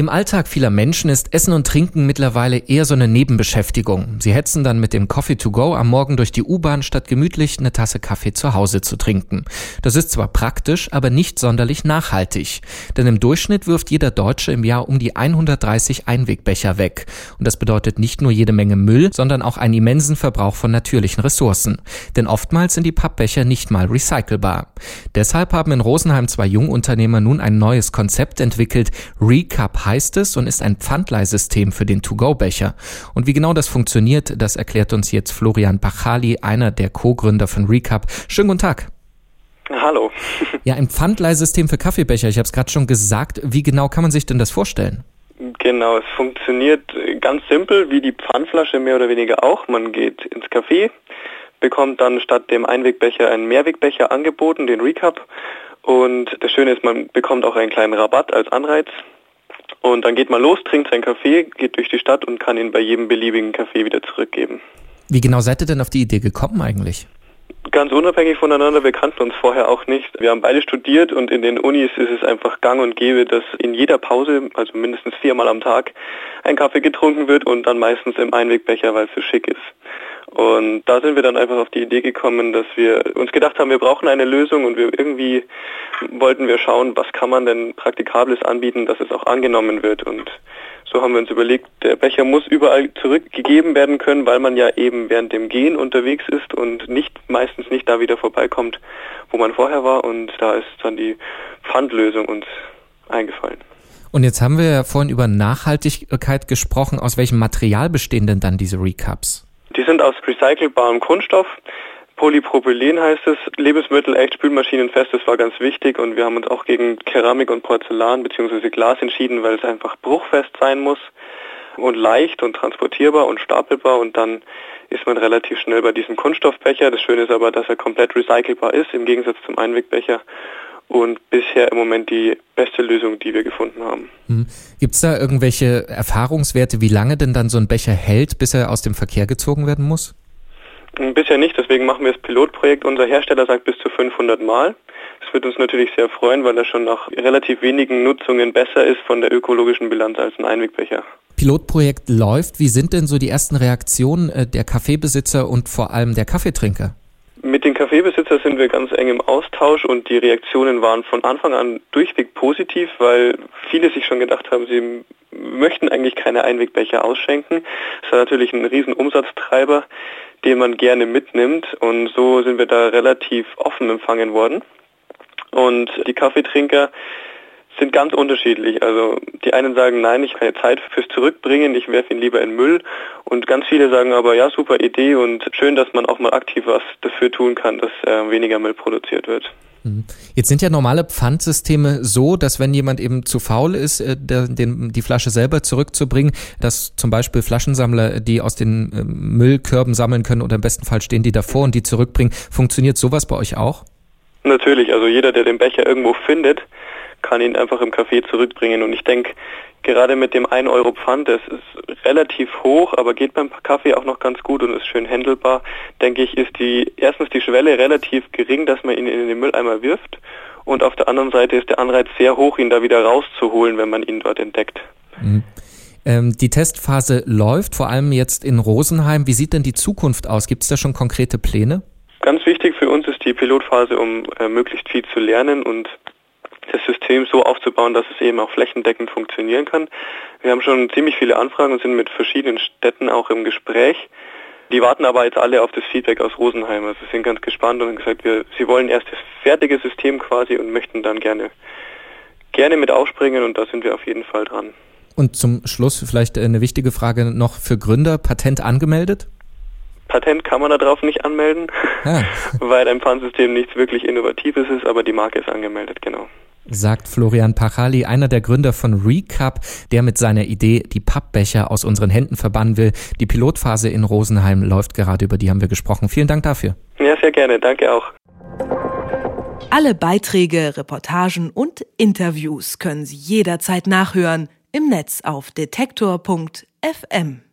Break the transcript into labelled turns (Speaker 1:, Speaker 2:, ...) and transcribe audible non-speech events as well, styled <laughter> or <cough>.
Speaker 1: Im Alltag vieler Menschen ist Essen und Trinken mittlerweile eher so eine Nebenbeschäftigung. Sie hetzen dann mit dem Coffee to go am Morgen durch die U-Bahn, statt gemütlich eine Tasse Kaffee zu Hause zu trinken. Das ist zwar praktisch, aber nicht sonderlich nachhaltig. Denn im Durchschnitt wirft jeder Deutsche im Jahr um die 130 Einwegbecher weg. Und das bedeutet nicht nur jede Menge Müll, sondern auch einen immensen Verbrauch von natürlichen Ressourcen. Denn oftmals sind die Pappbecher nicht mal recycelbar. Deshalb haben in Rosenheim zwei Jungunternehmer nun ein neues Konzept entwickelt, Recap heißt es und ist ein Pfandleihsystem für den To-Go-Becher. Und wie genau das funktioniert, das erklärt uns jetzt Florian Pachali, einer der Co-Gründer von Recap. Schönen guten Tag.
Speaker 2: Hallo. <laughs>
Speaker 1: Ja, ein Pfandleihsystem für Kaffeebecher. Ich habe es gerade schon gesagt. Wie genau kann man sich denn das vorstellen?
Speaker 2: Genau, es funktioniert ganz simpel, wie die Pfandflasche mehr oder weniger auch. Man geht ins Café, bekommt dann statt dem Einwegbecher einen Mehrwegbecher angeboten, den Recap. Und das Schöne ist, man bekommt auch einen kleinen Rabatt als Anreiz. Und dann geht man los, trinkt seinen Kaffee, geht durch die Stadt und kann ihn bei jedem beliebigen Kaffee wieder zurückgeben.
Speaker 1: Wie genau seid ihr denn auf die Idee gekommen eigentlich?
Speaker 2: Ganz unabhängig voneinander, wir kannten uns vorher auch nicht. Wir haben beide studiert und in den Unis ist es einfach gang und gäbe, dass in jeder Pause, also mindestens viermal am Tag, ein Kaffee getrunken wird und dann meistens im Einwegbecher, weil es so schick ist. Und da sind wir dann einfach auf die Idee gekommen, dass wir uns gedacht haben, wir brauchen eine Lösung und wir irgendwie wollten wir schauen, was kann man denn Praktikables anbieten, dass es auch angenommen wird. Und so haben wir uns überlegt, der Becher muss überall zurückgegeben werden können, weil man ja eben während dem Gehen unterwegs ist und nicht meistens nicht da wieder vorbeikommt, wo man vorher war. Und da ist dann die Pfandlösung uns eingefallen.
Speaker 1: Und jetzt haben wir ja vorhin über Nachhaltigkeit gesprochen. Aus welchem Material bestehen denn dann diese Recaps?
Speaker 2: Die sind aus recycelbarem Kunststoff. Polypropylen heißt es, Lebensmittel echt spülmaschinenfest, das war ganz wichtig und wir haben uns auch gegen Keramik und Porzellan bzw. Glas entschieden, weil es einfach bruchfest sein muss und leicht und transportierbar und stapelbar und dann ist man relativ schnell bei diesem Kunststoffbecher. Das Schöne ist aber, dass er komplett recycelbar ist im Gegensatz zum Einwegbecher und bisher im Moment die beste Lösung, die wir gefunden haben.
Speaker 1: Hm. Gibt es da irgendwelche Erfahrungswerte, wie lange denn dann so ein Becher hält, bis er aus dem Verkehr gezogen werden muss?
Speaker 2: Hm, bisher nicht, deswegen machen wir das Pilotprojekt. Unser Hersteller sagt bis zu 500 Mal. Das wird uns natürlich sehr freuen, weil er schon nach relativ wenigen Nutzungen besser ist von der ökologischen Bilanz als ein Einwegbecher.
Speaker 1: Pilotprojekt läuft. Wie sind denn so die ersten Reaktionen äh, der Kaffeebesitzer und vor allem der Kaffeetrinker?
Speaker 2: Mit den Kaffeebesitzern sind wir ganz eng im Austausch und die Reaktionen waren von Anfang an durchweg positiv, weil viele sich schon gedacht haben, sie möchten eigentlich keine Einwegbecher ausschenken. Das ist natürlich ein riesen Umsatztreiber, den man gerne mitnimmt und so sind wir da relativ offen empfangen worden. Und die Kaffeetrinker sind ganz unterschiedlich. Also die einen sagen, nein, ich habe keine Zeit fürs Zurückbringen, ich werfe ihn lieber in Müll. Und ganz viele sagen aber, ja, super Idee und schön, dass man auch mal aktiv was dafür tun kann, dass äh, weniger Müll produziert wird.
Speaker 1: Mhm. Jetzt sind ja normale Pfandsysteme so, dass wenn jemand eben zu faul ist, äh, die Flasche selber zurückzubringen, dass zum Beispiel Flaschensammler, die aus den äh, Müllkörben sammeln können oder im besten Fall stehen die davor und die zurückbringen. Funktioniert sowas bei euch auch?
Speaker 2: Natürlich, also jeder, der den Becher irgendwo findet, kann ihn einfach im Café zurückbringen. Und ich denke, gerade mit dem 1 Euro Pfand, das ist relativ hoch, aber geht beim Kaffee auch noch ganz gut und ist schön händelbar, denke ich, ist die erstens die Schwelle relativ gering, dass man ihn in den Mülleimer wirft. Und auf der anderen Seite ist der Anreiz sehr hoch, ihn da wieder rauszuholen, wenn man ihn dort entdeckt.
Speaker 1: Mhm. Ähm, die Testphase läuft, vor allem jetzt in Rosenheim. Wie sieht denn die Zukunft aus? Gibt es da schon konkrete Pläne?
Speaker 2: Ganz wichtig für uns ist die Pilotphase, um äh, möglichst viel zu lernen und das System so aufzubauen, dass es eben auch flächendeckend funktionieren kann. Wir haben schon ziemlich viele Anfragen und sind mit verschiedenen Städten auch im Gespräch. Die warten aber jetzt alle auf das Feedback aus Rosenheim. Also sind ganz gespannt und haben gesagt, wir, sie wollen erst das fertige System quasi und möchten dann gerne, gerne mit aufspringen und da sind wir auf jeden Fall dran.
Speaker 1: Und zum Schluss vielleicht eine wichtige Frage noch für Gründer. Patent angemeldet?
Speaker 2: Patent kann man darauf nicht anmelden, ja. <laughs> weil ein Pfandsystem nichts wirklich Innovatives ist, aber die Marke ist angemeldet, genau
Speaker 1: sagt Florian Pachali, einer der Gründer von Recap, der mit seiner Idee die Pappbecher aus unseren Händen verbannen will. Die Pilotphase in Rosenheim läuft gerade, über die haben wir gesprochen. Vielen Dank dafür.
Speaker 2: Ja, sehr gerne. Danke auch.
Speaker 3: Alle Beiträge, Reportagen und Interviews können Sie jederzeit nachhören im Netz auf detektor.fm.